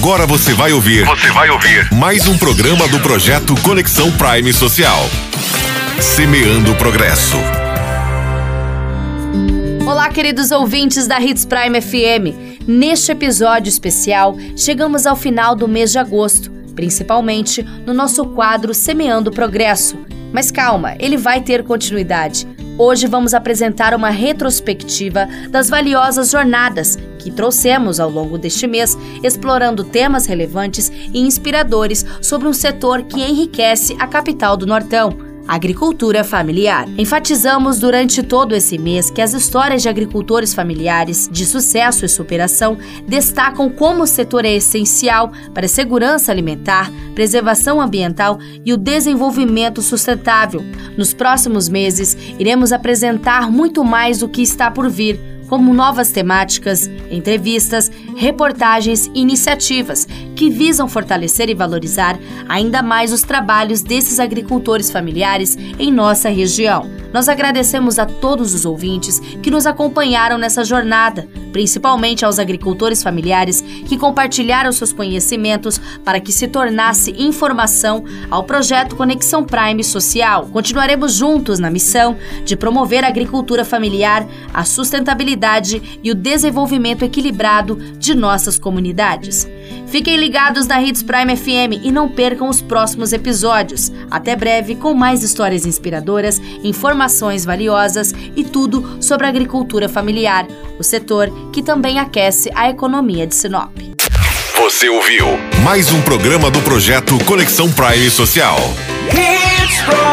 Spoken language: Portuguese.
Agora você vai ouvir. Você vai ouvir. Mais um programa do projeto Conexão Prime Social. Semeando o Progresso. Olá, queridos ouvintes da Hits Prime FM. Neste episódio especial, chegamos ao final do mês de agosto, principalmente no nosso quadro Semeando o Progresso. Mas calma, ele vai ter continuidade. Hoje vamos apresentar uma retrospectiva das valiosas jornadas que trouxemos ao longo deste mês, explorando temas relevantes e inspiradores sobre um setor que enriquece a capital do Nortão agricultura familiar. Enfatizamos durante todo esse mês que as histórias de agricultores familiares de sucesso e superação destacam como o setor é essencial para a segurança alimentar, preservação ambiental e o desenvolvimento sustentável. Nos próximos meses, iremos apresentar muito mais do que está por vir como novas temáticas, entrevistas, reportagens e iniciativas que visam fortalecer e valorizar ainda mais os trabalhos desses agricultores familiares em nossa região. Nós agradecemos a todos os ouvintes que nos acompanharam nessa jornada, principalmente aos agricultores familiares que compartilharam seus conhecimentos para que se tornasse informação ao projeto Conexão Prime Social. Continuaremos juntos na missão de promover a agricultura familiar, a sustentabilidade e o desenvolvimento equilibrado de nossas comunidades. Fiquem ligados na Hits Prime FM e não percam os próximos episódios. Até breve com mais histórias inspiradoras, informações valiosas e tudo sobre a agricultura familiar, o setor que também aquece a economia de Sinop. Você ouviu mais um programa do projeto Conexão Prime Social. Hits Prime.